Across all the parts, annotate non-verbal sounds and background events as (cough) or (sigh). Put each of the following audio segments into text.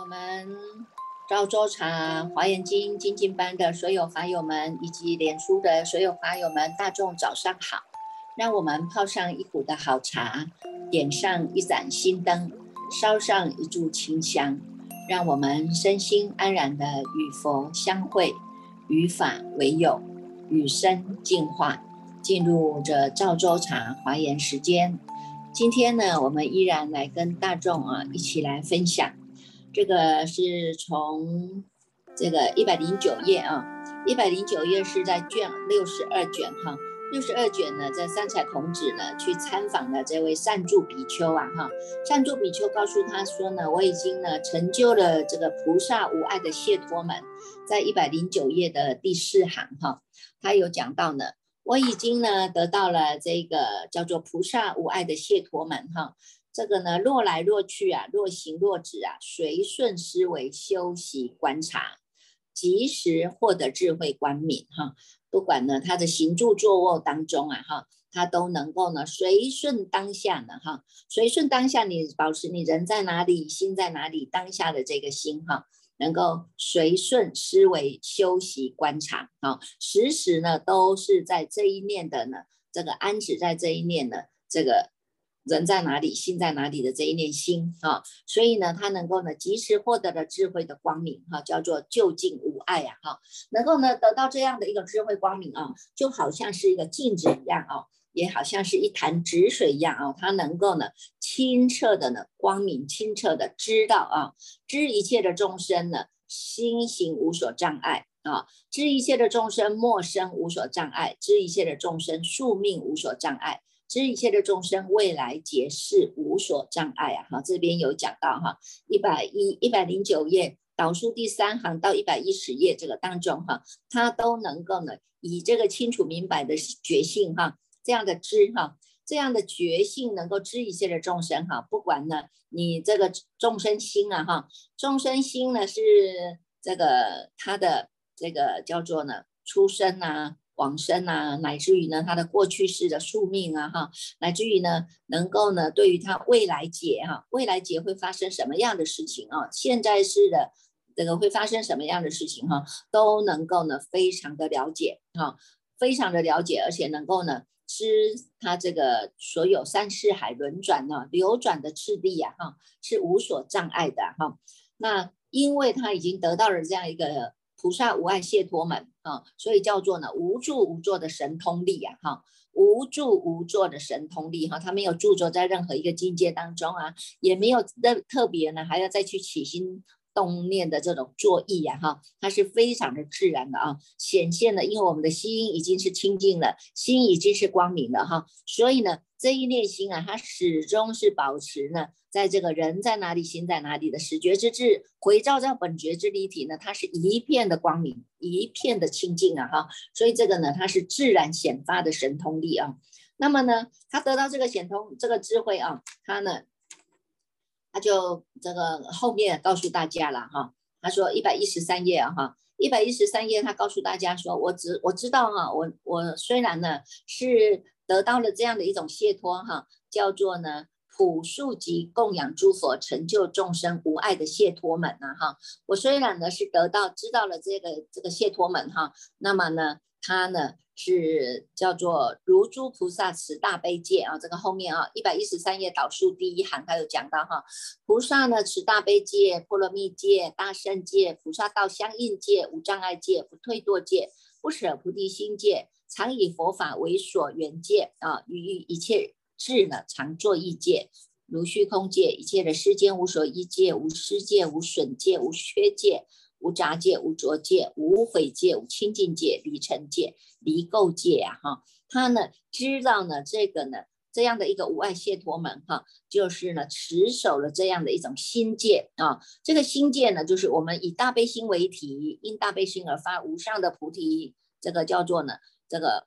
我们赵州茶华严经精进班的所有法友们，以及脸书的所有法友们，大众早上好！让我们泡上一壶的好茶，点上一盏心灯，烧上一炷清香，让我们身心安然的与佛相会，与法为友，与生进化，进入这赵州茶华严时间。今天呢，我们依然来跟大众啊一起来分享。这个是从这个一百零九页啊，一百零九页是在卷六十二卷哈，六十二卷呢，在三彩童子呢去参访的这位善住比丘啊哈，善住比丘告诉他说呢，我已经呢成就了这个菩萨无碍的解脱门，在一百零九页的第四行哈，他有讲到呢，我已经呢得到了这个叫做菩萨无碍的解脱门哈。这个呢，若来若去啊，若行若止啊，随顺思维修习观察，及时获得智慧光明哈。不管呢他的行住坐卧当中啊哈，他都能够呢随顺当下呢哈，随顺当下，你保持你人在哪里，心在哪里，当下的这个心哈，能够随顺思维修习观察啊，时时呢都是在这一念的呢，这个安止在这一念的这个。人在哪里，心在哪里的这一念心啊，所以呢，他能够呢及时获得了智慧的光明哈，叫做究竟无碍呀哈，能够呢得到这样的一个智慧光明啊，就好像是一个镜子一样啊，也好像是一潭止水一样啊，他能够呢清澈的呢光明清澈的知道啊，知一切的众生呢心行无所障碍啊，知一切的众生陌生无所障碍，知一切的众生宿命无所障碍。知一切的众生未来皆是无所障碍啊！哈，这边有讲到哈，一百一一百零九页导数第三行到一百一十页这个当中哈，他都能够呢以这个清楚明白的觉性哈，这样的知哈，这样的觉性能够知一切的众生哈，不管呢你这个众生心啊哈，众生心呢是这个他的这个叫做呢出生啊。往生啊，乃至于呢，他的过去式的宿命啊，哈，乃至于呢，能够呢，对于他未来劫哈，未来劫会发生什么样的事情啊？现在式的这个会发生什么样的事情哈，都能够呢，非常的了解哈，非常的了解，而且能够呢，知他这个所有三世海轮转呢，流转的次第呀，哈，是无所障碍的哈。那因为他已经得到了这样一个。菩萨无碍解脱门啊，所以叫做呢无住无作的神通力啊，哈，无住无作的神通力哈，他没有驻着在任何一个境界当中啊，也没有特特别呢，还要再去起心动念的这种作意呀，哈，它是非常的自然的啊，显现了，因为我们的心已经是清净了，心已经是光明了哈，所以呢，这一念心啊，它始终是保持呢。在这个人在哪里，心在哪里的始觉之智回照在本觉之立体呢？它是一片的光明，一片的清净啊！哈，所以这个呢，它是自然显发的神通力啊。那么呢，他得到这个显通这个智慧啊，他呢，就这个后面告诉大家了哈。他说一百一十三页啊哈，一百一十三页他告诉大家说，我只我知道哈，我我虽然呢是得到了这样的一种解脱哈，叫做呢。朴素及供养诸佛，成就众生无碍的解脱门呐，哈！我虽然呢是得到知道了这个这个解脱门哈，那么呢，它呢是叫做如诸菩萨持大悲戒啊，这个后面啊一百一十三页导数第一行，他有讲到哈，菩萨呢持大悲戒、波罗蜜戒、大圣戒、菩萨道相应戒、无障碍戒、不退堕戒、不舍菩提心戒，常以佛法为所缘戒啊，于一切。智呢，常作意界，如虚空界，一切的世间无所依界，无失界，无损界，无缺界，无杂界，无浊界，无毁界，无清净界，离尘界，离垢界呀！哈，他呢知道呢这个呢这样的一个无碍解脱门哈，就是呢持守了这样的一种心界啊。这个心界呢，就是我们以大悲心为体，因大悲心而发无上的菩提，这个叫做呢这个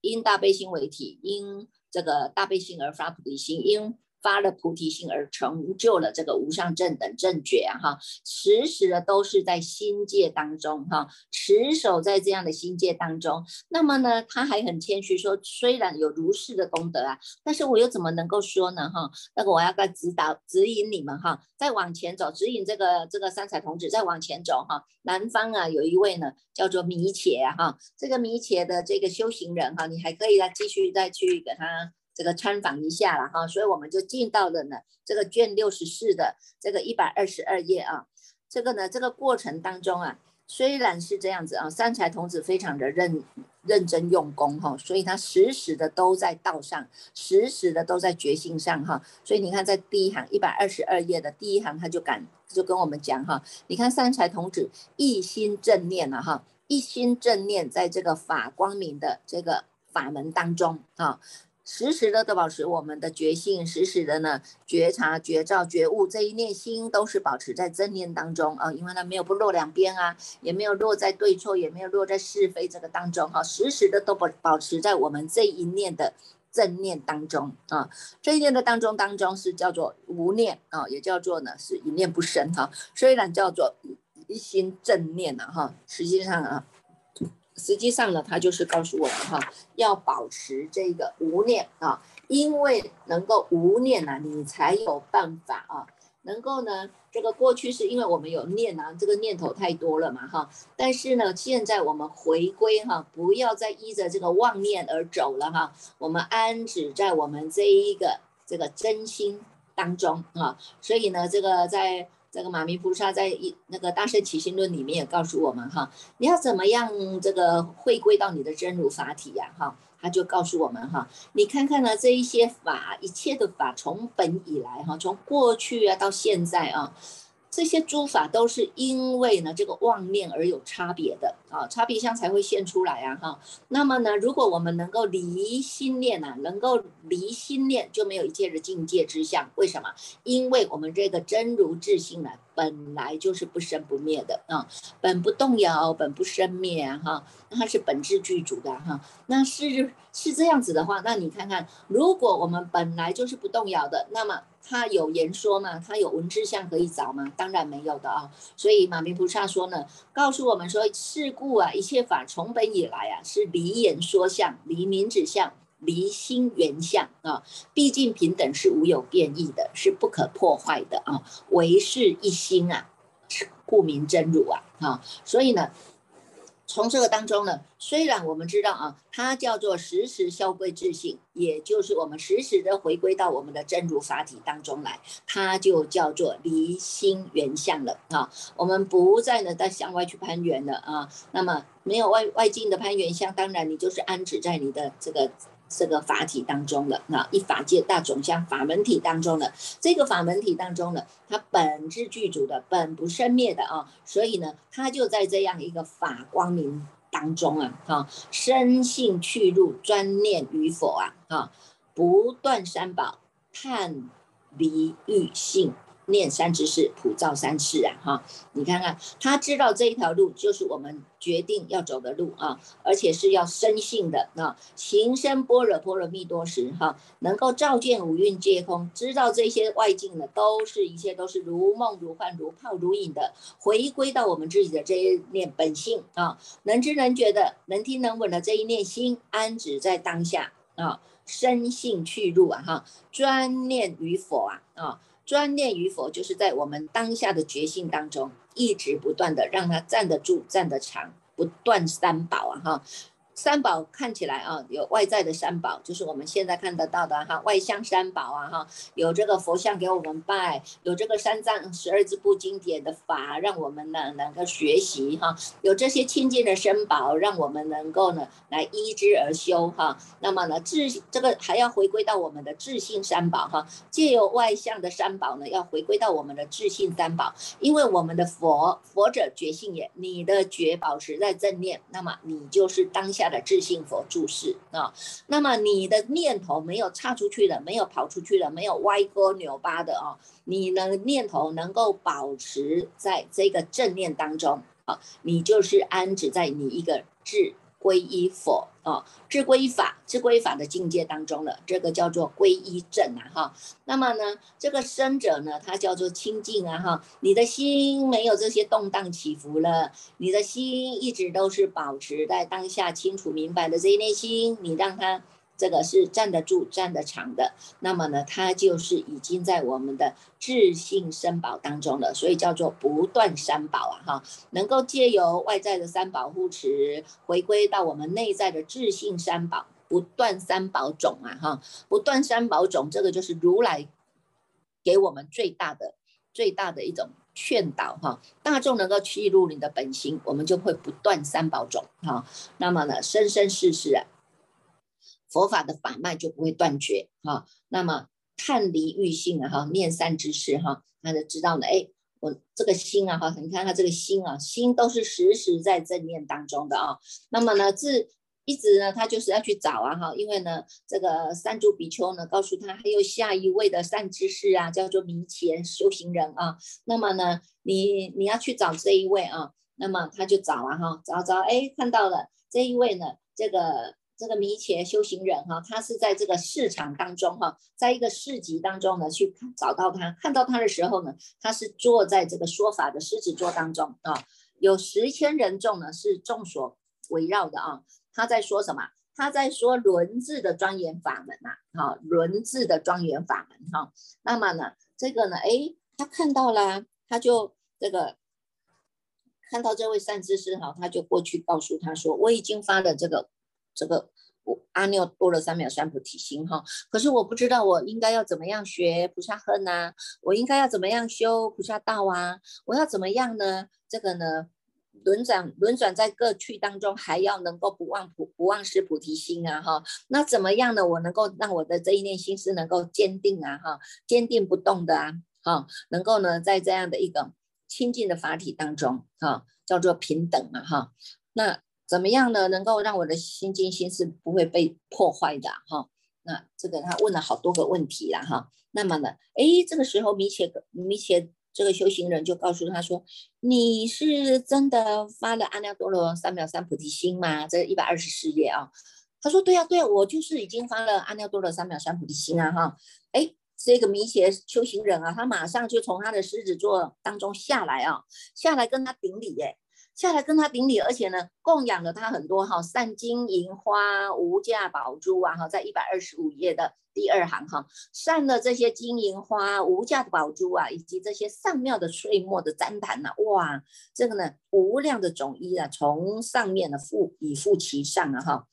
因大悲心为体，因这个大悲心而发菩提心，因发了菩提心而成就了这个无上正等正觉啊哈，时时的都是在心界当中哈，持守在这样的心界当中。那么呢，他还很谦虚说，虽然有如是的功德啊，但是我又怎么能够说呢哈？那个我要该指导指引你们哈，再往前走，指引这个这个三彩童子再往前走哈。南方啊，有一位呢叫做弥且哈，这个弥且的这个修行人哈，你还可以再继续再去给他。这个参访一下了哈，所以我们就进到了呢这个卷六十四的这个一百二十二页啊。这个呢，这个过程当中啊，虽然是这样子啊，三才童子非常的认认真用功哈，所以他时时的都在道上，时时的都在觉性上哈。所以你看，在第一行一百二十二页的第一行，他就敢就跟我们讲哈，你看三才童子一心正念了哈，一心正念在这个法光明的这个法门当中啊。时时的都保持我们的觉性，时时的呢觉察、觉照、觉悟，这一念心都是保持在正念当中啊，因为它没有不落两边啊，也没有落在对错，也没有落在是非这个当中哈，时时的都保保持在我们这一念的正念当中啊，这一念的当中当中是叫做无念啊，也叫做呢是一念不生哈，虽然叫做一心正念呐哈，实际上啊。实际上呢，他就是告诉我们哈，要保持这个无念啊，因为能够无念呐，你才有办法啊，能够呢，这个过去是因为我们有念啊，这个念头太多了嘛哈，但是呢，现在我们回归哈，不要再依着这个妄念而走了哈，我们安止在我们这一个这个真心当中啊，所以呢，这个在。这个马明菩萨在一那个《大圣起心论》里面也告诉我们哈，你要怎么样这个回归到你的真如法体呀哈，他就告诉我们哈，你看看呢这一些法，一切的法从本以来哈，从过去啊到现在啊。这些诸法都是因为呢这个妄念而有差别的啊，差别相才会现出来啊哈。那么呢，如果我们能够离心念啊，能够离心念，就没有一切的境界之相。为什么？因为我们这个真如自性呢，本来就是不生不灭的啊，本不动摇，本不生灭啊哈，它是本质具足的哈。那是是这样子的话，那你看看，如果我们本来就是不动摇的，那么。他有言说吗？他有文字相可以找吗？当然没有的啊。所以马明菩萨说呢，告诉我们说，事故啊，一切法从本以来啊，是离言说相，离名指相，离心缘相啊。毕竟平等是无有变异的，是不可破坏的啊。唯是一心啊，故名真如啊啊。所以呢。从这个当中呢，虽然我们知道啊，它叫做时时消归自性，也就是我们时时的回归到我们的真如法体当中来，它就叫做离心原相了啊。我们不再呢再向外去攀缘了啊。那么没有外外境的攀缘相，当然你就是安置在你的这个。这个法体当中的那一法界大总相法门体当中的这个法门体当中的，它本质具足的，本不生灭的啊，所以呢，它就在这样一个法光明当中啊，哈，生性去入专念与否啊，哈，不断三宝探离欲性。念三知识，普照三世啊！哈，你看看，他知道这一条路就是我们决定要走的路啊，而且是要深信的啊。行深般若波罗蜜多时，哈，能够照见五蕴皆空，知道这些外境的都是一切都是如梦如幻如泡如影的，回归到我们自己的这一念本性啊，能知能觉的，能听能闻的这一念心，安止在当下啊，深信去入啊，哈，专念与否啊，啊。专念与否，就是在我们当下的决心当中，一直不断的让它站得住、站得长，不断三宝啊哈。三宝看起来啊，有外在的三宝，就是我们现在看得到的哈，外相三宝啊哈，有这个佛像给我们拜，有这个三藏十二支部经典的法，让我们呢能够学习哈，有这些亲近的身宝，让我们能够呢来依之而修哈。那么呢，自这个还要回归到我们的自信三宝哈，借由外相的三宝呢，要回归到我们的自信三宝，因为我们的佛佛者觉性也，你的觉保持在正念，那么你就是当下。的自信佛注释啊，那么你的念头没有岔出去的，没有跑出去的，没有歪锅扭巴的啊，你的念头能够保持在这个正念当中啊，你就是安止在你一个智归依佛啊，至归法，至归法的境界当中了，这个叫做归一正啊，哈。那么呢，这个生者呢，他叫做清净啊，哈。你的心没有这些动荡起伏了，你的心一直都是保持在当下清楚明白的这一内心，你让它。这个是站得住、站得长的，那么呢，它就是已经在我们的智性三宝当中了，所以叫做不断三宝啊，哈，能够借由外在的三宝护持，回归到我们内在的智性三宝，不断三宝种啊，哈，不断三宝种，这个就是如来给我们最大的、最大的一种劝导哈，大众能够去入你的本心，我们就会不断三宝种哈，那么呢，生生世世啊。佛法的法脉就不会断绝哈，那么探离欲性啊哈，念善知识哈，他就知道了哎，我这个心啊哈，你看他这个心啊，心都是时时在正念当中的啊。那么呢，自一直呢，他就是要去找啊哈，因为呢，这个三足比丘呢告诉他还有下一位的善知识啊，叫做弥前修行人啊。那么呢，你你要去找这一位啊，那么他就找啊哈，找找哎，看到了这一位呢，这个。这个弥切修行人哈，他是在这个市场当中哈，在一个市集当中呢，去找到他，看到他的时候呢，他是坐在这个说法的狮子座当中啊，有十千人众呢是众所围绕的啊。他在说什么？他在说轮字的庄严法门呐，哈，轮字的庄严法门哈。那么呢，这个呢，哎，他看到了，他就这个看到这位善知识哈，他就过去告诉他说，我已经发了这个。这个我阿耨多罗三藐三菩提心哈，可是我不知道我应该要怎么样学菩萨恨呐，我应该要怎么样修菩萨道啊？我要怎么样呢？这个呢，轮转轮转在各趣当中，还要能够不忘菩不忘失菩提心啊哈。那怎么样呢？我能够让我的这一念心思能够坚定啊哈，坚定不动的啊哈，能够呢在这样的一个清净的法体当中哈，叫做平等嘛哈，那。怎么样呢？能够让我的心经心是不会被破坏的哈？那这个他问了好多个问题了哈。那么呢，哎，这个时候弥切弥切这个修行人就告诉他说：“你是真的发了阿耨多罗三藐三菩提心吗？”这一百二十四页啊。他说：“对呀，对呀，我就是已经发了阿耨多罗三藐三菩提心啊哈。”哎，这个弥切修行人啊，他马上就从他的狮子座当中下来啊，下来跟他顶礼耶。下来跟他顶礼，而且呢，供养了他很多哈，善金银花、无价宝珠啊哈，在一百二十五页的第二行哈，善了这些金银花、无价的宝珠啊，以及这些上妙的碎末的旃檀呐，哇，这个呢，无量的种衣啊，从上面呢覆以覆其上啊哈，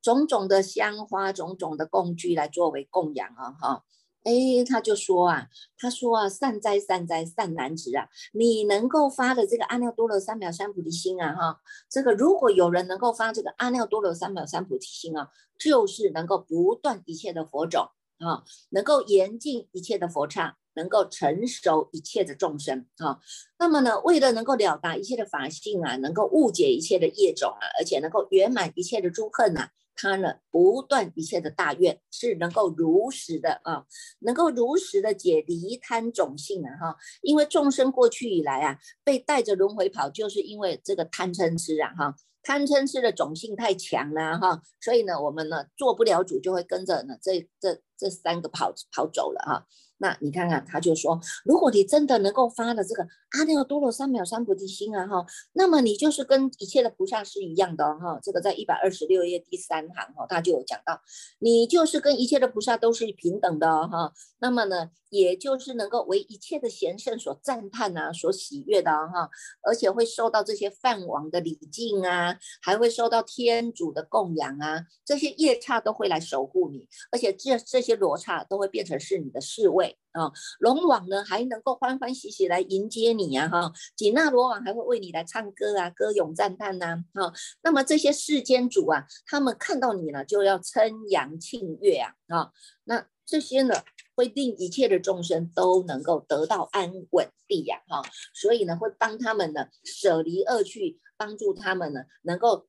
种种的香花、种种的工具来作为供养啊哈。哎，他就说啊，他说啊，善哉善哉善男子啊，你能够发的这个阿耨多罗三藐三菩提心啊，哈，这个如果有人能够发这个阿耨多罗三藐三菩提心啊，就是能够不断一切的佛种啊，能够严禁一切的佛刹，能够成熟一切的众生啊。那么呢，为了能够了达一切的法性啊，能够误解一切的业种啊，而且能够圆满一切的诸恨呐。他呢，不断一切的大愿是能够如实的啊，能够如实的解离贪种性的哈。因为众生过去以来啊，被带着轮回跑，就是因为这个贪嗔痴啊哈，贪嗔痴的种性太强了哈，所以呢，我们呢做不了主，就会跟着呢这这这三个跑跑走了哈。那你看看，他就说，如果你真的能够发了这个阿耨多罗三藐三菩提心啊哈，那么你就是跟一切的菩萨是一样的哈。这个在一百二十六页第三行哈，他就有讲到，你就是跟一切的菩萨都是平等的哈。那么呢，也就是能够为一切的贤圣所赞叹啊，所喜悦的哈，而且会受到这些梵王的礼敬啊，还会受到天主的供养啊，这些夜叉都会来守护你，而且这这些罗刹都会变成是你的侍卫。啊，龙王呢还能够欢欢喜喜来迎接你呀，哈，紧那罗王还会为你来唱歌啊，歌咏赞叹呐，哈，那么这些世间主啊，他们看到你呢，就要称扬庆悦啊，啊，那这些呢，会令一切的众生都能够得到安稳地呀，哈，所以呢，会帮他们呢舍离恶趣，帮助他们呢能够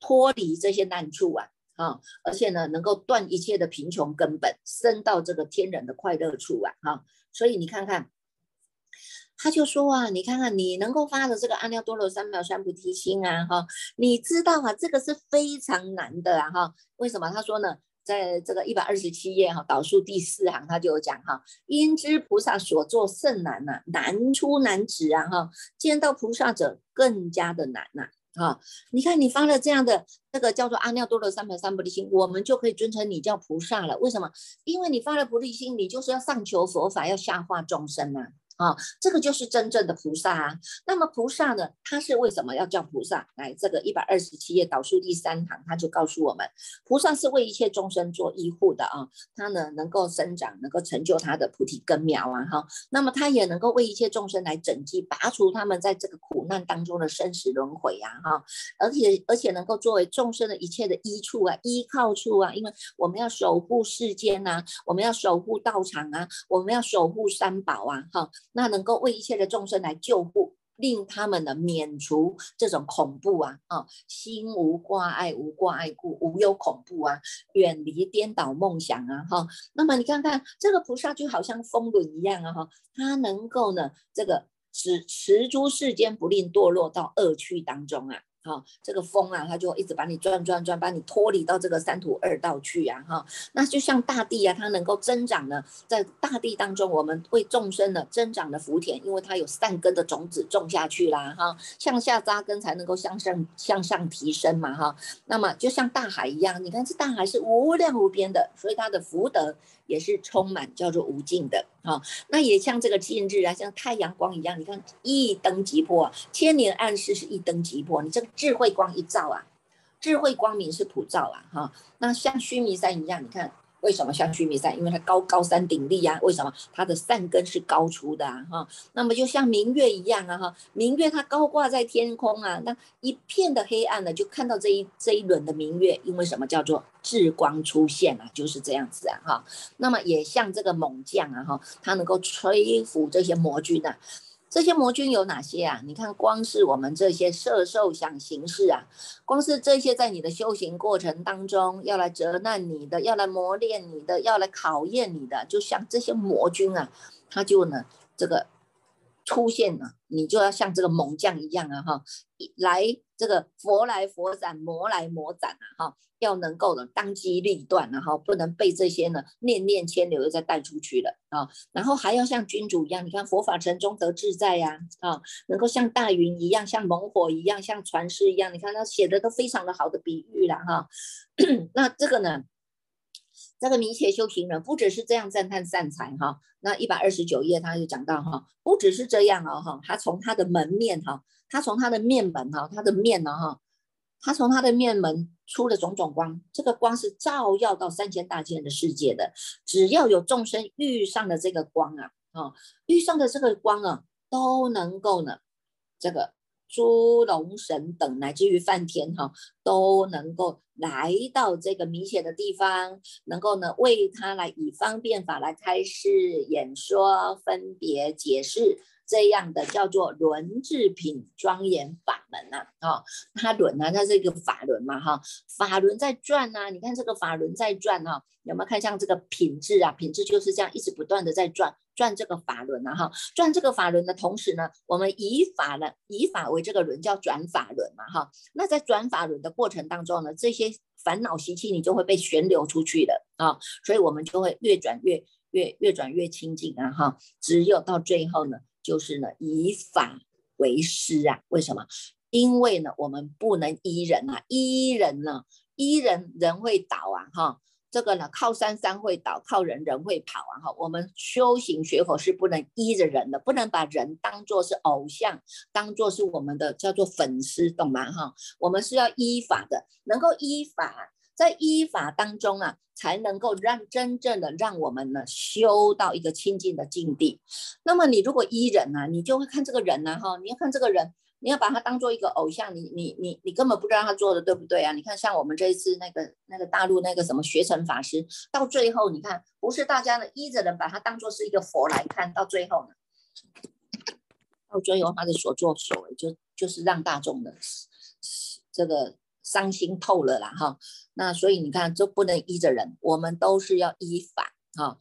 脱离这些难处啊。啊，而且呢，能够断一切的贫穷根本，升到这个天人的快乐处啊！哈，所以你看看，他就说啊，你看看你能够发的这个阿耨多罗三藐三菩提心啊，哈，你知道啊，这个是非常难的啊，哈，为什么？他说呢，在这个一百二十七页哈，导数第四行他就有讲哈，因知菩萨所作甚难呐，难出难止啊，哈，见到菩萨者更加的难呐。啊，你看你发了这样的那个叫做阿耨多罗三藐三菩提心，我们就可以尊称你叫菩萨了。为什么？因为你发了菩提心，你就是要上求佛法，要下化众生嘛。啊，这个就是真正的菩萨啊。那么菩萨呢，他是为什么要叫菩萨？来，这个一百二十七页导数第三行，他就告诉我们，菩萨是为一切众生做依护的啊。他呢，能够生长，能够成就他的菩提根苗啊。哈，那么他也能够为一切众生来整济，拔除他们在这个苦难当中的生死轮回啊。哈，而且而且能够作为众生的一切的依处啊、依靠处啊。因为我们要守护世间呐，我们要守护道场啊，我们要守护三宝啊。哈。那能够为一切的众生来救护，令他们呢免除这种恐怖啊啊，心无挂碍，无挂碍故无忧恐怖啊，远离颠倒梦想啊哈。那么你看看这个菩萨就好像风轮一样啊哈，他能够呢这个使持诸世间不令堕落到恶趣当中啊。好，这个风啊，它就一直把你转转转，把你脱离到这个三途二道去呀！哈，那就像大地啊，它能够增长呢，在大地当中，我们为众生的增长的福田，因为它有善根的种子种下去啦！哈，向下扎根才能够向上向上提升嘛！哈，那么就像大海一样，你看这大海是无量无边的，所以它的福德。也是充满叫做无尽的啊，那也像这个近日啊，像太阳光一样，你看一灯即破，千年暗示是一灯即破，你这个智慧光一照啊，智慧光明是普照啊，哈，那像须弥山一样，你看。为什么像须弥山？因为它高高山顶立啊。为什么它的善根是高出的啊？哈，那么就像明月一样啊，哈，明月它高挂在天空啊，那一片的黑暗呢，就看到这一这一轮的明月，因为什么叫做智光出现啊？就是这样子啊，哈。那么也像这个猛将啊，哈，他能够吹拂这些魔军啊。这些魔君有哪些啊？你看，光是我们这些色受想行识啊，光是这些在你的修行过程当中要来折难你的，要来磨练你的，要来考验你的，就像这些魔君啊，他就呢这个出现了，你就要像这个猛将一样啊，哈，来这个佛来佛斩，魔来魔斩啊，哈。要能够的当机立断，然后不能被这些呢念念牵流，又再带出去了啊。然后还要像君主一样，你看佛法城中得自在呀啊，能够像大云一样，像猛火一样，像传世一样。你看他写的都非常的好的比喻了哈。(coughs) 那这个呢，这个明邪修行人不只是这样赞叹善财哈。那一百二十九页他就讲到哈，不只是这样哦哈，他从他的门面哈，他从他的面门哈，他的面呢哈。他从他的面门出了种种光，这个光是照耀到三千大千的世界的。只要有众生遇上的这个光啊，啊，遇上的这个光啊，都能够呢，这个诸龙神等乃至于梵天哈，都能够来到这个明显的地方，能够呢为他来以方便法来开示演说、分别解释。这样的叫做轮制品庄严法门呐，啊，它轮啊，它是一个法轮嘛，哈，法轮在转呐，你看这个法轮在转哈，有没有看像这个品质啊？品质就是这样一直不断的在转，转这个法轮呐，哈，转这个法轮的同时呢，我们以法呢，以法为这个轮叫转法轮嘛，哈，那在转法轮的过程当中呢，这些烦恼习气你就会被旋流出去的啊，所以我们就会越转越越越转越清净啊，哈，只有到最后呢。就是呢，以法为师啊？为什么？因为呢，我们不能依人啊，依人呢，依人人会倒啊，哈，这个呢，靠山山会倒，靠人人会跑啊，哈，我们修行学佛是不能依着人的，不能把人当做是偶像，当做是我们的叫做粉丝，懂吗？哈，我们是要依法的，能够依法。在依法当中啊，才能够让真正的让我们呢修到一个清净的境地。那么你如果依人呢，你就会看这个人呢，哈，你要看这个人，你要把他当做一个偶像，你你你你根本不知道他做的对不对啊？你看像我们这一次那个那个大陆那个什么学成法师，到最后你看不是大家呢依着人把他当做是一个佛来看，到最后呢，到最后他的所作所为就就是让大众的这个。伤心透了啦，哈，那所以你看，就不能依着人，我们都是要依法，啊，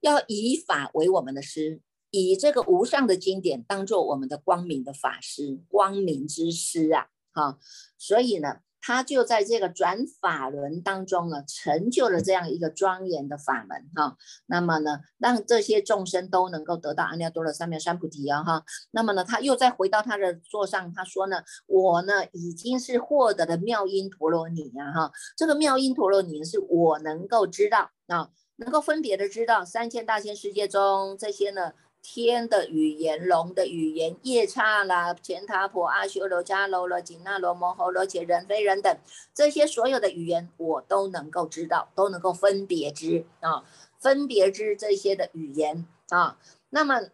要以法为我们的师，以这个无上的经典当做我们的光明的法师，光明之师啊，哈，所以呢。他就在这个转法轮当中呢，成就了这样一个庄严的法门哈。那么呢，让这些众生都能够得到阿耨多罗三藐三菩提啊哈。那么呢，他又再回到他的座上，他说呢，我呢已经是获得了妙音陀罗尼呀哈。这个妙音陀罗尼是我能够知道啊，能够分别的知道三千大千世界中这些呢。天的语言，龙的语言，夜叉啦、乾塔婆、阿修罗、迦罗罗、紧那罗、摩诃罗且人非人等，这些所有的语言，我都能够知道，都能够分别之啊，分别之这些的语言啊。那么，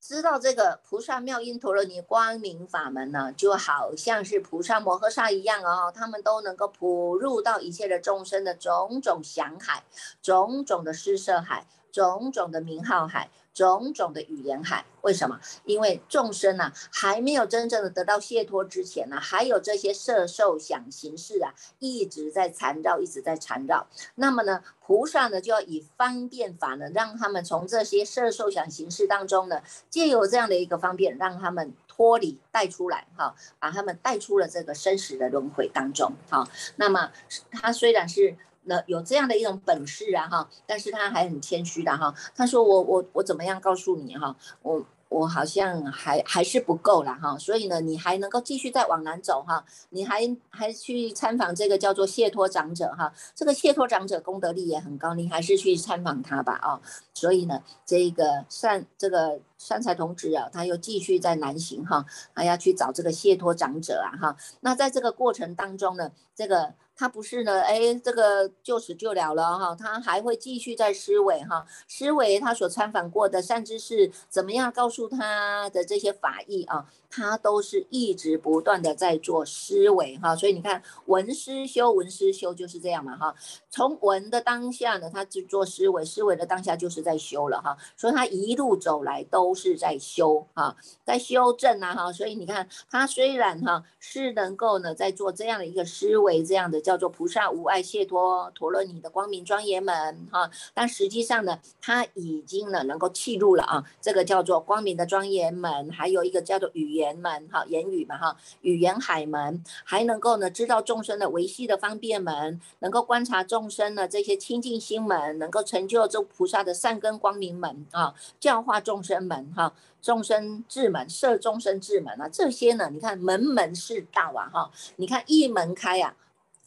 知道这个菩萨妙音陀罗尼光明法门呢，就好像是菩萨摩诃萨一样哦，他们都能够普入到一切的众生的种种想海，种种的施舍海。种种的名号海，种种的语言海，为什么？因为众生呢，还没有真正的得到解脱之前呢，还有这些色受想行识啊，一直在缠绕，一直在缠绕。那么呢，菩萨呢，就要以方便法呢，让他们从这些色受想行识当中呢，借有这样的一个方便，让他们脱离带出来，哈，把他们带出了这个生死的轮回当中，哈。那么他虽然是。那有这样的一种本事啊哈，但是他还很谦虚的哈。他说我我我怎么样告诉你哈？我我好像还还是不够了哈。所以呢，你还能够继续再往南走哈。你还还去参访这个叫做谢托长者哈。这个谢托长者功德力也很高，你还是去参访他吧啊。所以呢，这个善这个善财童子啊，他又继续在南行哈，他要去找这个谢托长者啊哈。那在这个过程当中呢，这个。他不是呢，哎，这个就此就了了哈，他还会继续在思维哈，思维他所参访过的甚至是怎么样告诉他的这些法义啊。他都是一直不断的在做思维哈，所以你看文思修，文思修就是这样嘛哈。从文的当下呢，他只做思维，思维的当下就是在修了哈。所以他一路走来都是在修哈，在修正啊哈。所以你看他虽然哈是能够呢在做这样的一个思维，这样的叫做菩萨无碍解脱陀罗尼的光明庄严门哈，但实际上呢，他已经呢能够契入了啊，这个叫做光明的庄严门，还有一个叫做语言。言门哈，言语嘛哈，语言海门，还能够呢知道众生的维系的方便门，能够观察众生的这些清净心门，能够成就这菩萨的善根光明门啊，教化众生门哈，众生智门，摄众生智门啊，这些呢，你看门门是道啊哈，你看一门开呀。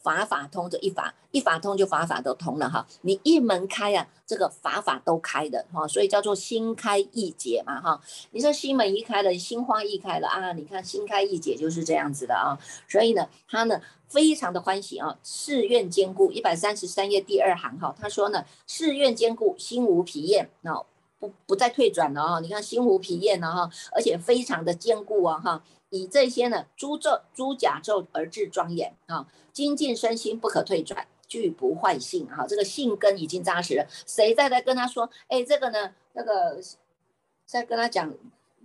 法法通这一法一法通就法法都通了哈，你一门开啊，这个法法都开的哈，所以叫做心开意解嘛哈。你说心门一开了，心花一开了啊，你看心开意解就是这样子的啊。所以呢，他呢非常的欢喜啊，誓愿坚固一百三十三页第二行哈，他说呢誓愿坚固心无疲厌，那不不再退转了啊。你看心无疲厌了哈，而且非常的坚固啊哈。以这些呢诸咒诸甲咒而至庄严啊，精进身心不可退转，拒不坏性啊，这个性根已经扎实了。谁再来跟他说，哎，这个呢，那个再跟他讲。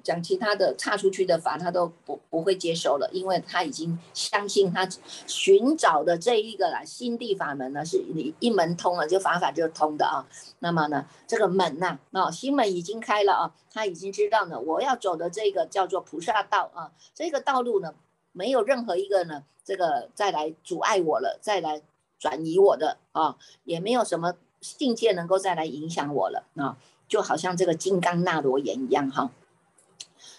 讲其他的岔出去的法，他都不不会接受了，因为他已经相信他寻找的这一个啦心地法门呢，是你一门通了，就法法就通的啊。那么呢，这个门呐，啊，心门已经开了啊，他已经知道呢，我要走的这个叫做菩萨道啊，这个道路呢，没有任何一个呢，这个再来阻碍我了，再来转移我的啊，也没有什么境界能够再来影响我了啊，就好像这个金刚那罗言一样哈。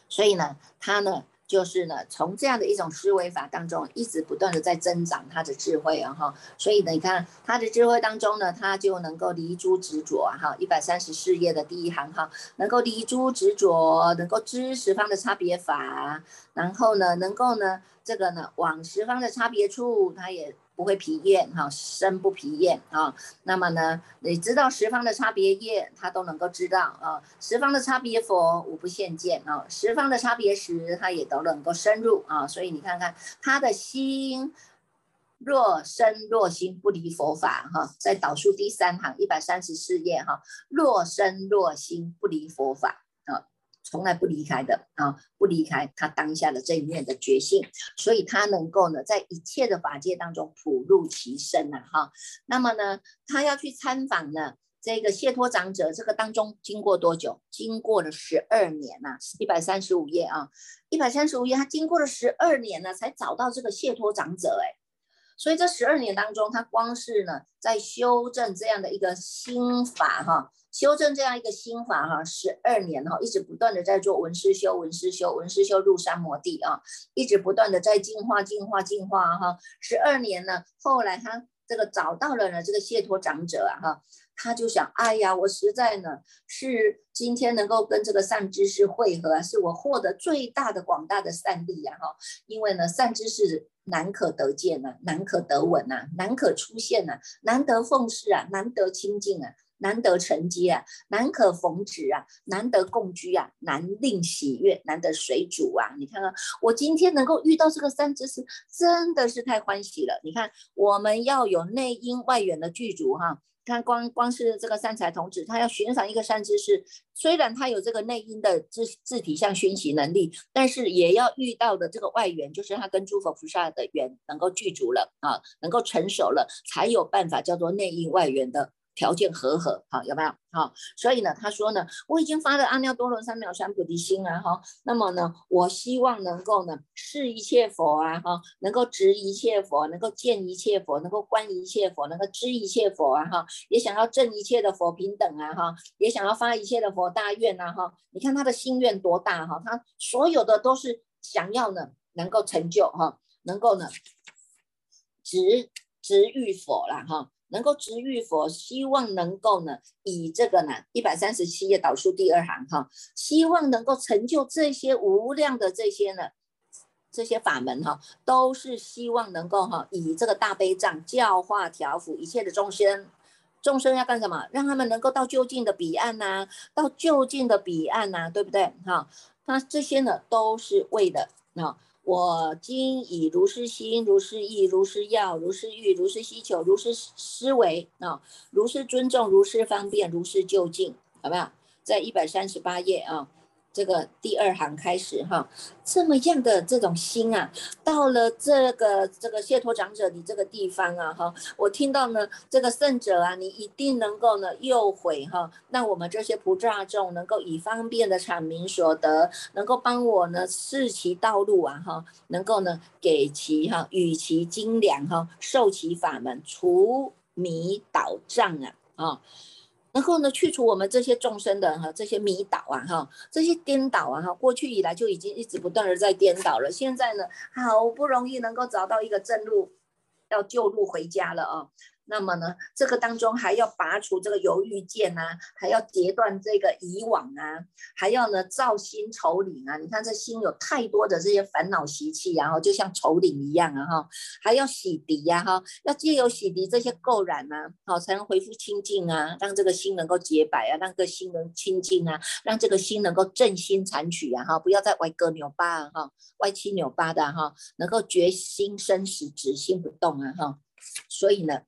所以呢，他呢，就是呢，从这样的一种思维法当中，一直不断的在增长他的智慧啊哈。所以呢，你看他的智慧当中呢，他就能够离诸执着啊哈。一百三十四页的第一行哈，能够离诸执着，能够知十方的差别法，然后呢，能够呢，这个呢，往十方的差别处，他也。不会疲厌哈，身不疲厌啊。那么呢，你知道十方的差别业，他都能够知道啊。十方的差别佛，无不现见啊。十方的差别时，他也都能够深入啊。所以你看看他的心若身若心，不离佛法哈。在导数第三行一百三十四页哈，若身若心，不离佛法。从来不离开的啊，不离开他当下的这一面的觉性，所以他能够呢，在一切的法界当中普入其身呐哈。那么呢，他要去参访呢这个谢托长者，这个当中经过多久？经过了十二年呐，一百三十五页啊，一百三十五页，他经过了十二年呢，才找到这个谢托长者哎。所以这十二年当中，他光是呢在修正这样的一个心法哈，修正这样一个心法哈，十二年哈，一直不断的在做文思修，文思修，文思修入山摩地啊，一直不断的在进化，进化，进化哈。十二年呢，后来他这个找到了呢这个谢托长者啊哈。他就想，哎呀，我实在呢是今天能够跟这个善知识会合，是我获得最大的广大的善利呀哈！因为呢，善知识难可得见呐，难可得闻呐，难可出现呐，难得奉事啊，难得清净啊，难得承接啊，难可逢止啊，难得共居啊，难令喜悦，难得水煮啊！你看看，我今天能够遇到这个善知识，真的是太欢喜了。你看，我们要有内因外缘的具足哈。看，光光是这个善财童子，他要寻访一个善知识，虽然他有这个内因的自自体相熏习能力，但是也要遇到的这个外缘，就是他跟诸佛菩萨的缘能够具足了啊，能够成熟了，才有办法叫做内因外缘的。条件和合，好有没有？好，所以呢，他说呢，我已经发了阿耨多罗三藐三菩提心啊，哈，那么呢，我希望能够呢，视一切佛啊，哈，能够执一切佛，能够见一切佛，能够观一切佛，能够知一切佛啊，哈，也想要证一切的佛平等啊，哈，也想要发一切的佛大愿啊，哈，你看他的心愿多大哈，他所有的都是想要呢，能够成就哈，能够呢，执执欲佛了哈。能够直遇佛，希望能够呢，以这个呢一百三十七页导数第二行哈，希望能够成就这些无量的这些呢，这些法门哈，都是希望能够哈，以这个大悲藏教化调伏一切的众生，众生要干什么？让他们能够到就近的彼岸呐，到就近的彼岸呐，对不对？哈，那这些呢，都是为的啊。我今以如是心、如是意、如是药、如是欲、如是需求、如是思维啊，如是尊重、如是方便、如是就近，好不好？在一百三十八页啊。这个第二行开始哈，这么样的这种心啊，到了这个这个谢托长者你这个地方啊哈，我听到呢这个圣者啊，你一定能够呢诱悔哈，让我们这些菩萨众能够以方便的阐明所得，能够帮我呢示其道路啊哈，能够呢给其哈与其精良哈，受其法门，除迷导障啊啊。然后呢，去除我们这些众生的哈这些迷倒啊哈，这些颠倒啊哈，过去以来就已经一直不断的在颠倒了。现在呢，好不容易能够找到一个正路，要救路回家了啊。那么呢，这个当中还要拔除这个犹豫剑呐，还要截断这个以往啊，还要呢造新愁领啊。你看这心有太多的这些烦恼习气，然后就像愁领一样啊哈，还要洗涤呀哈，要借由洗涤这些垢染呐，好才能恢复清净啊，让这个心能够洁白啊，让个心能清净啊，让这个心能够正心残取啊哈，不要再歪歌扭巴啊哈，歪七扭八的哈，能够决心生死，止心不动啊哈，所以呢。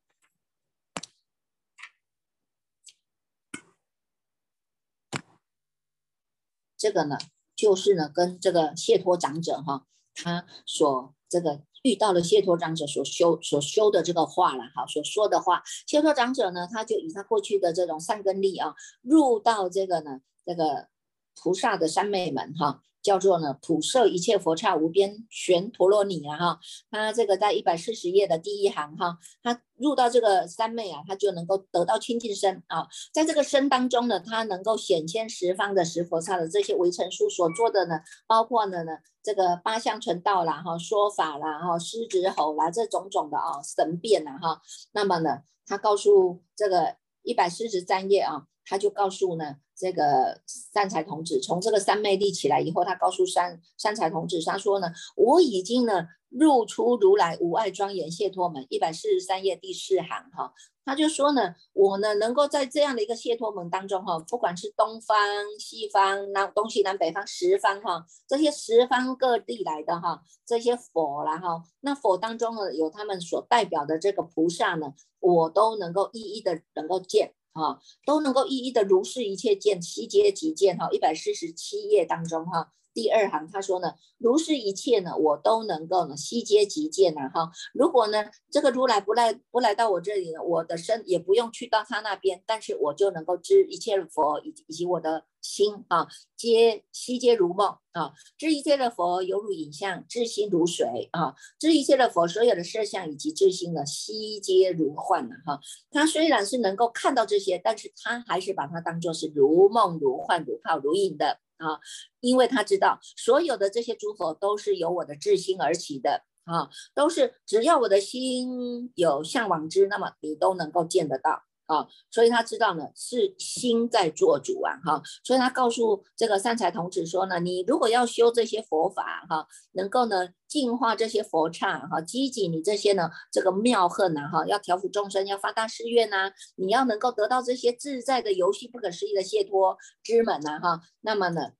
这个呢，就是呢，跟这个谢托长者哈，他所这个遇到了谢托长者所修所修的这个话了哈，所说的话，谢托长者呢，他就以他过去的这种善根力啊，入到这个呢，这个菩萨的三昧门哈。叫做呢，普摄一切佛刹无边旋陀罗尼啊哈，他这个在一百四十页的第一行哈，他入到这个三昧啊，他就能够得到清净身啊，在这个身当中呢，他能够显现十方的十佛刹的这些围城书所做的呢，包括呢呢这个八相成道啦哈，说法啦哈，狮子吼啦这种种的啊神变呐哈，那么呢，他告诉这个一百四十三页啊，他就告诉呢。这个善财童子从这个三昧立起来以后，他告诉三三财童子，他说呢，我已经呢入出如来无碍庄严谢托门，一百四十三页第四行哈，他就说呢，我呢能够在这样的一个谢托门当中哈，不管是东方、西方、南东西南北方十方哈，这些十方各地来的哈，这些佛啦哈，那佛当中呢有他们所代表的这个菩萨呢，我都能够一一的能够见。啊，都能够一一的如是一切见，悉皆即见哈。一百四十七页当中哈，第二行他说呢，如是一切呢，我都能够呢悉皆即见呐哈。如果呢这个如来不来不来到我这里呢，我的身也不用去到他那边，但是我就能够知一切佛以以及我的心啊，皆悉皆如梦啊，知一切的佛犹如影像，知心如水啊，知一切的佛所有的色相以及知心呢，悉皆如幻呢哈。他虽然是能够看到这些，但是他还是把它当做是如梦如幻如泡如影的。啊，因为他知道所有的这些诸佛都是由我的智心而起的啊，都是只要我的心有向往之，那么你都能够见得到啊。所以他知道呢，是心在做主啊，哈。所以他告诉这个三才童子说呢，你如果要修这些佛法哈，能够呢净化这些佛刹哈，积极你这些呢这个妙恨呐哈，要调伏众生，要发大誓愿呐，你要能够得到这些自在的游戏不可思议的解脱之门呐哈，那么呢。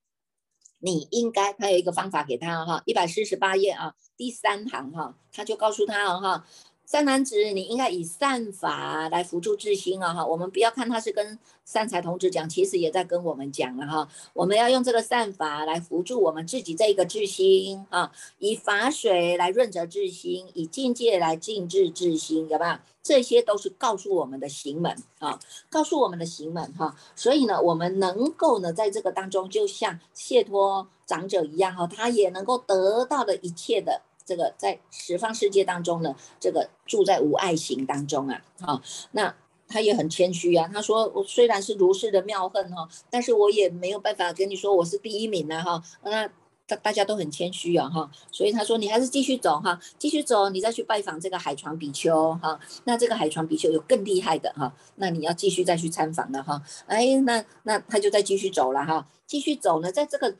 你应该，他有一个方法给他哈，一百四十八页啊，第三行哈，他就告诉他了哈。善男子，你应该以善法来辅助自心啊！哈，我们不要看他是跟善财童子讲，其实也在跟我们讲了哈。我们要用这个善法来辅助我们自己这一个自心啊，以法水来润泽自心，以境界来静治自心，有没有？这些都是告诉我们的行门啊，告诉我们的行门哈。所以呢，我们能够呢，在这个当中，就像谢托长者一样哈，他也能够得到的一切的。这个在十方世界当中呢，这个住在无爱行当中啊，哈，那他也很谦虚啊。他说：“我虽然是如是的妙恨哈，但是我也没有办法跟你说我是第一名啊哈。”那大大家都很谦虚啊哈，所以他说：“你还是继续走哈，继续走，你再去拜访这个海床比丘哈。那这个海床比丘有更厉害的哈，那你要继续再去参访了哈。哎，那那他就再继续走了哈，继续走呢，在这个。”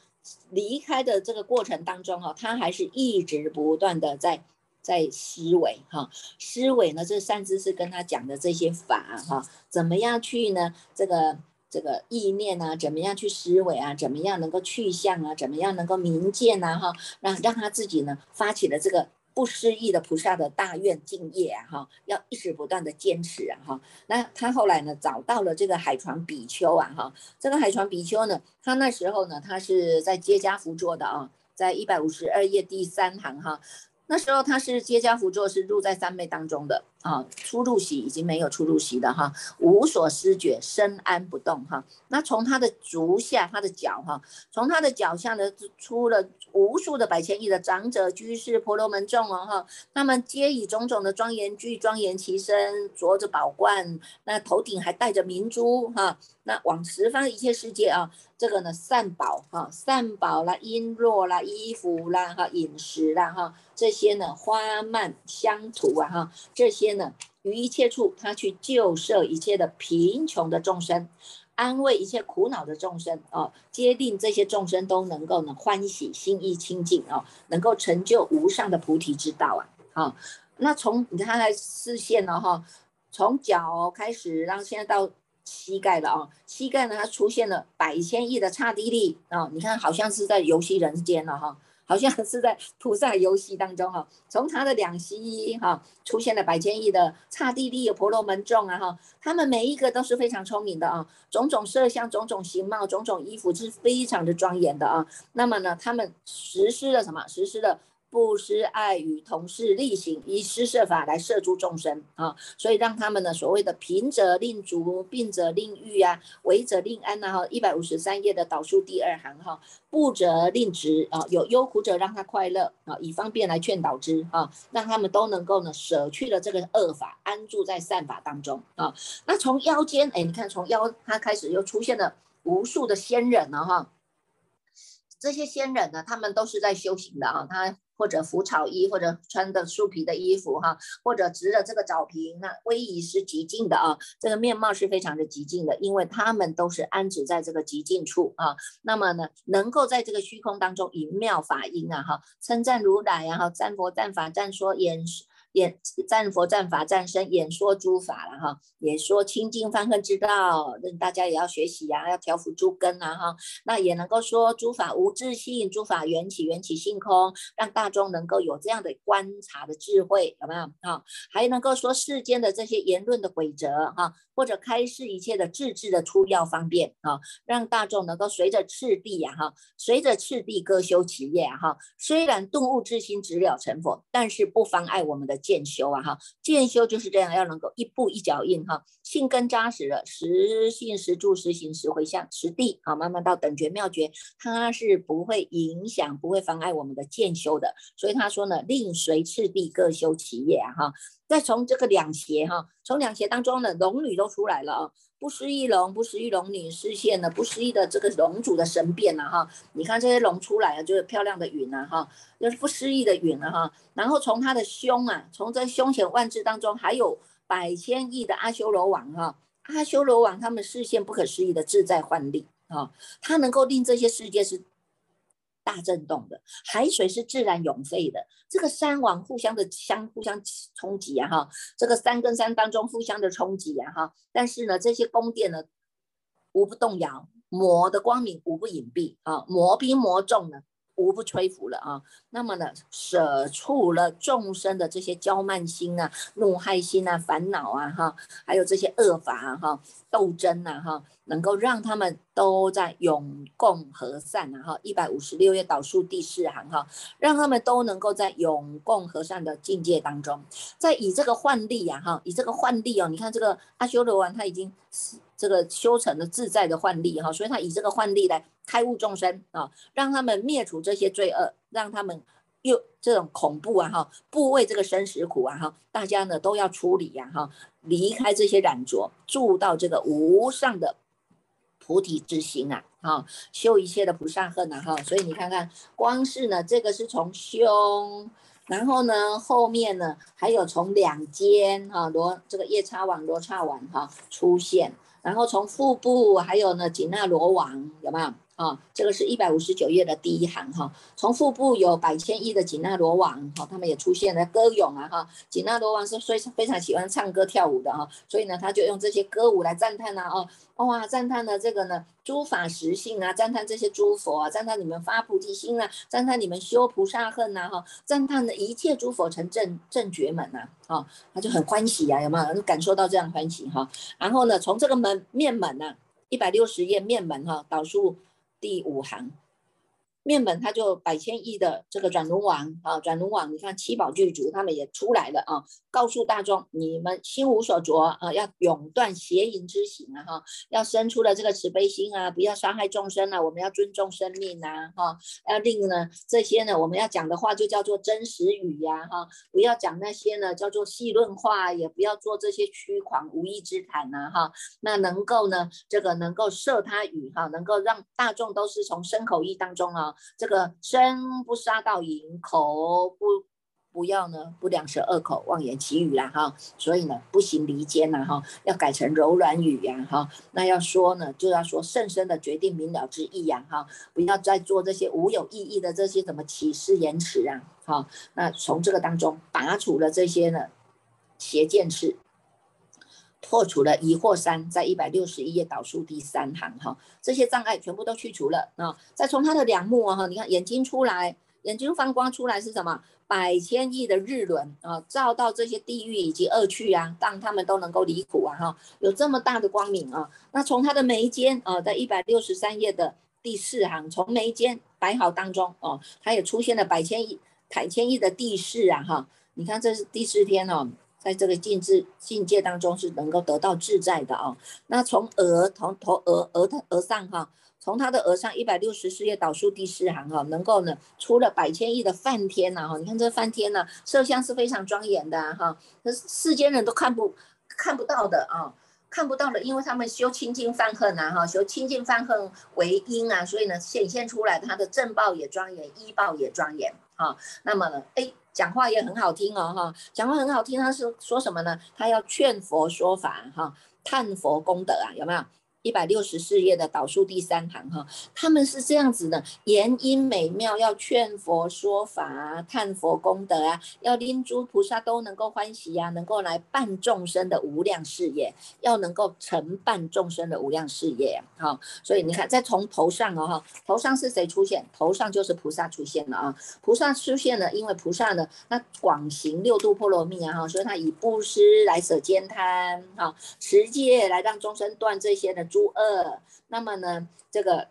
离开的这个过程当中哈，他还是一直不断的在在思维哈，思维呢，这三知是跟他讲的这些法哈，怎么样去呢？这个这个意念啊，怎么样去思维啊？怎么样能够去向啊？怎么样能够明见呐？哈，让让他自己呢发起了这个。不失意的菩萨的大愿敬业啊，哈，要一直不断的坚持啊，哈。那他后来呢，找到了这个海床比丘啊，哈。这个海床比丘呢，他那时候呢，他是在接家福做的啊，在一百五十二页第三行哈。那时候他是接家福座，是入在三昧当中的啊，出入席已经没有出入席的哈，无所思觉，深安不动哈。那从他的足下，他的脚哈，从他的脚下呢，出了无数的百千亿的长者、居士、婆罗门众哦哈，他们皆以种种的庄严具庄严其身，着着宝冠，那头顶还戴着明珠哈，那往十方一切世界啊。这个呢，善宝哈，善宝啦，璎珞啦，衣服啦，哈，饮食啦，哈，这些呢，花蔓香土啊，哈，这些呢，于一切处，他去救摄一切的贫穷的众生，安慰一切苦恼的众生啊，皆令这些众生都能够呢欢喜，心意清净啊，能够成就无上的菩提之道啊，好，那从你看他视线了哈，从脚开始，然后现在到。膝盖了啊，膝盖呢，它出现了百千亿的刹帝利啊，你看好像是在游戏人间了哈，好像是在菩萨游戏当中哈，从他的两膝哈出现了百千亿的刹帝利婆罗门众啊哈，他们每一个都是非常聪明的啊，种种色相、种种形貌、种种衣服是非常的庄严的啊，那么呢，他们实施了什么？实施了。不施爱与同事力行，以施设法来摄诸众生啊，所以让他们呢所谓的贫者令足，病者令愈啊，危者令安呐哈，一百五十三页的导数第二行哈，不者令直啊，有忧苦者让他快乐啊，以方便来劝导之啊，让他们都能够呢舍去了这个恶法，安住在善法当中啊。那从腰间哎，你看从腰他开始又出现了无数的仙人了哈，这些仙人呢，他们都是在修行的啊，他。或者服草衣，或者穿的树皮的衣服哈，或者执着这个枣瓶，那威仪是极静的啊，这个面貌是非常的极静的，因为他们都是安置在这个极静处啊。那么呢，能够在这个虚空当中以妙法音啊哈，称赞如来，然后赞佛、赞法、赞说，演演战佛、战法、战身，演说诸法了哈，也说清净方恨之道，那大家也要学习呀，要调伏诸根啊哈。那也能够说诸法无自性，诸法缘起，缘起性空，让大众能够有这样的观察的智慧，有没有啊？还能够说世间的这些言论的规则哈，或者开示一切的自治的出要方便啊，让大众能够随着次第呀哈，随着次第各修其业哈。虽然顿悟之心直了成佛，但是不妨碍我们的渐修啊哈。渐修就是这样，要能够一步一脚印哈，信根扎实了，实信实住实行实回向实地啊，慢慢到等觉妙觉，它是不会影响，不会妨碍我们的渐修的。所以他说呢，令随次第各修其业啊哈。再从这个两邪哈，从两邪当中呢，龙女都出来了啊，不思议龙，不思议龙女视现了不思议的这个龙主的神变了哈。你看这些龙出来了，就是漂亮的云了哈，就是不思议的云了哈。然后从他的胸啊，从这胸前万字当中，还有百千亿的阿修罗王哈，阿修罗王他们视现不可思议的自在幻力啊，他能够令这些世界是。大震动的海水是自然涌沸的，这个山王互相的相互相冲击啊哈，这个山跟山当中互相的冲击啊哈，但是呢，这些宫殿呢无不动摇，魔的光明无不隐蔽啊，魔兵魔众呢。无不吹拂了啊，那么呢，舍除了众生的这些骄慢心啊、怒害心啊、烦恼啊哈，还有这些恶法哈、斗争呐哈，能够让他们都在永共和善啊哈，一百五十六页导数第四行哈，让他们都能够在永共和善的境界当中，在以这个幻力呀哈，以这个幻力哦，你看这个阿修罗王他已经这个修成了自在的幻力哈，所以他以这个幻力来。开悟众生啊，让他们灭除这些罪恶，让他们又这种恐怖啊哈，不为这个生死苦啊哈，大家呢都要处理呀哈，离开这些染着，住到这个无上的菩提之心啊，哈，修一切的菩萨恨呐哈，所以你看看，光是呢这个是从胸，然后呢后面呢还有从两肩哈罗这个夜叉王罗刹王哈出现，然后从腹部还有呢紧那罗网有没有？啊，这个是一百五十九页的第一行哈。从腹部有百千亿的紧那罗王哈，他们也出现了歌咏啊哈。紧那罗王是非常非常喜欢唱歌跳舞的哈，所以呢，他就用这些歌舞来赞叹呐哦，哇，赞叹的这个呢诸法实性啊，赞叹这些诸佛啊，赞叹你们发菩提心啊，赞叹你们修菩萨恨呐哈，赞叹的一切诸佛成正正觉门呐，哈，他就很欢喜呀，有没有？感受到这样欢喜哈。然后呢，从这个门面门呐，一百六十页面门哈，导数。第五行。面本他就百千亿的这个转轮王啊，转轮王，你看七宝具足，他们也出来了啊，告诉大众，你们心无所着啊，要永断邪淫之行啊，哈，要生出了这个慈悲心啊，不要伤害众生啊，我们要尊重生命呐，哈，要令呢这些呢，我们要讲的话就叫做真实语呀，哈，不要讲那些呢叫做戏论话，也不要做这些虚狂无义之谈呐，哈，那能够呢这个能够摄他语哈，能够让大众都是从身口意当中啊。这个身不杀盗淫，口不不要呢不两舌恶口妄言绮语啦哈，所以呢不行离间呐哈，要改成柔软语呀哈，那要说呢就要说甚深的决定明了之意呀哈，不要再做这些无有意义的这些什么起誓言辞啊哈，那从这个当中拔除了这些呢邪见事。破除了疑惑三，在一百六十一页导数第三行哈，这些障碍全部都去除了啊！再从他的两目啊哈，你看眼睛出来，眼睛放光出来是什么？百千亿的日轮啊，照到这些地狱以及恶趣啊，让他们都能够离苦啊哈！有这么大的光明啊！那从他的眉间啊，在一百六十三页的第四行，从眉间摆好当中哦，它也出现了百千亿、百千亿的地势啊哈！你看这是第四天哦。在这个境智境界当中是能够得到自在的啊。那从额从头额额的额上哈，从他的额上一百六十四页导数第四行哈，能够呢出了百千亿的梵天呐哈。你看这梵天呢，色相是非常庄严的哈，那世间人都看不看不到的啊，看不到的，因为他们修清净犯恨呐哈，修清净犯恨为因啊，所以呢显现出来他的正报也庄严，依报也庄严啊。那么呢，哎。讲话也很好听哦，哈，讲话很好听。他是说什么呢？他要劝佛说法，哈，叹佛功德啊，有没有？一百六十四页的导数第三行哈，他们是这样子的：言音美妙，要劝佛说法啊，看佛功德啊，要令诸菩萨都能够欢喜呀，能够来办众生的无量事业，要能够承办众生的无量事业哈。所以你看，再从头上哦哈，头上是谁出现？头上就是菩萨出现了啊！菩萨出现了，因为菩萨呢，那广行六度波罗蜜啊哈，所以他以布施来舍兼贪哈，持戒来让众生断这些的。诸恶，那么呢，这个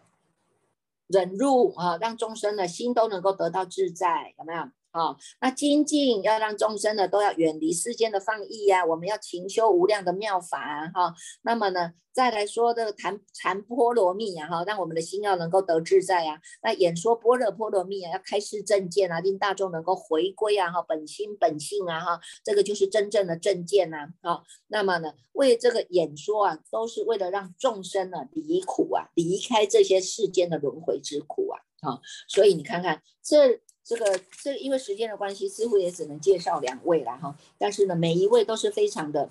忍辱啊，让众生的心都能够得到自在，有没有？好，那精进要让众生呢都要远离世间的放逸呀，我们要勤修无量的妙法啊哈。那么呢，再来说这个谈谈波罗蜜呀哈，让我们的心要能够得自在呀。那演说般若波罗蜜啊，要开示正见啊，令大众能够回归啊哈，本心本性啊哈，这个就是真正的正见呐。好，那么呢，为这个演说啊，都是为了让众生呢离苦啊，离开这些世间的轮回之苦啊。好，所以你看看这。这个这因为时间的关系，似乎也只能介绍两位了哈。但是呢，每一位都是非常的、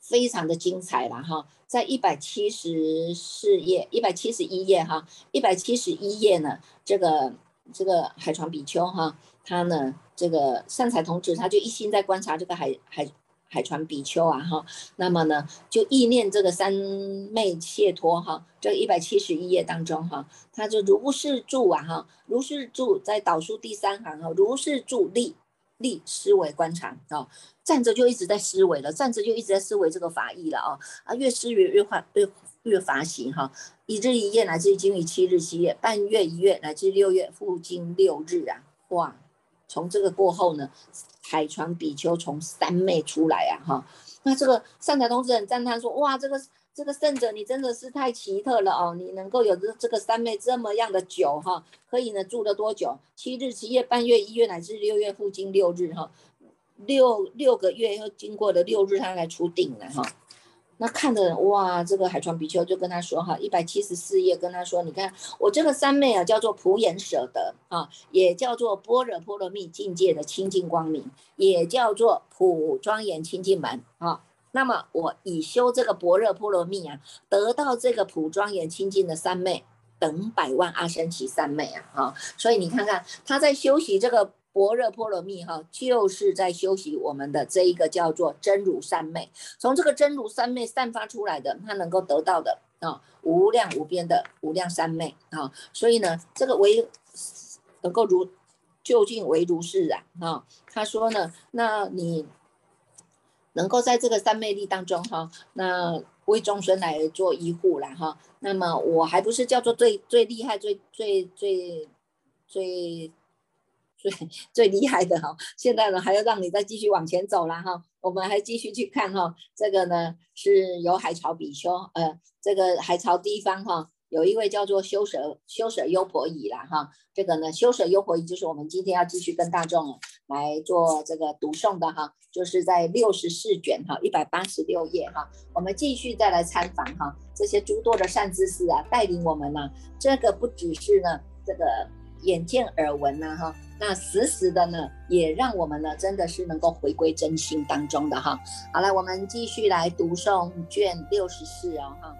非常的精彩了哈。在一百七十四页、一百七十一页哈，一百七十一页呢，这个这个海床比丘哈，他呢这个善财童子，他就一心在观察这个海海。海船比丘啊哈，那么呢就意念这个三昧解脱哈，这一百七十一页当中哈，他就如是住啊哈，如是住在导数第三行哈，如是住立立思维观察啊，站着就一直在思维了，站着就一直在思维这个法义了啊啊，越思越越化越越法喜哈，一日一夜乃至经历七日七夜，半月一月乃至六月复经六日啊，哇！从这个过后呢，海船比丘从三昧出来啊，哈，那这个善财童子很赞叹说，哇，这个这个圣者你真的是太奇特了哦，你能够有这这个三昧这么样的久哈，可以呢住了多久？七日七夜半月一月乃至六月附近六日哈，六六个月又经过了六日他才出定了哈。那看着哇，这个海川比丘就跟他说哈，一百七十四页跟他说，你看我这个三昧啊，叫做普眼舍得啊，也叫做般若波罗蜜境界的清净光明，也叫做普庄严清净门啊。那么我以修这个般若波罗蜜啊，得到这个普庄严清净的三昧，等百万阿僧祇三昧啊啊。所以你看看他在修习这个。般若波罗蜜哈，就是在修习我们的这一个叫做真如三昧，从这个真如三昧散发出来的，它能够得到的啊，无量无边的无量三昧啊，所以呢，这个唯能够如究竟唯如是啊啊，他说呢，那你能够在这个三昧力当中哈，那为众生来做医护了哈，那么我还不是叫做最最厉害、最最最最。最 (laughs) 最厉害的哈，现在呢还要让你再继续往前走了哈，我们还继续去看哈，这个呢是有海潮比丘，呃，这个海潮地方哈，有一位叫做修舍修舍优婆夷啦哈，这个呢修舍优婆夷就是我们今天要继续跟大众来做这个读诵的哈，就是在六十四卷哈一百八十六页哈，我们继续再来参访哈，这些诸多的善知识啊带领我们呢，这个不只是呢这个眼见耳闻呐哈。那实时的呢，也让我们呢，真的是能够回归真心当中的哈。好了，我们继续来读诵卷六十四哦哈。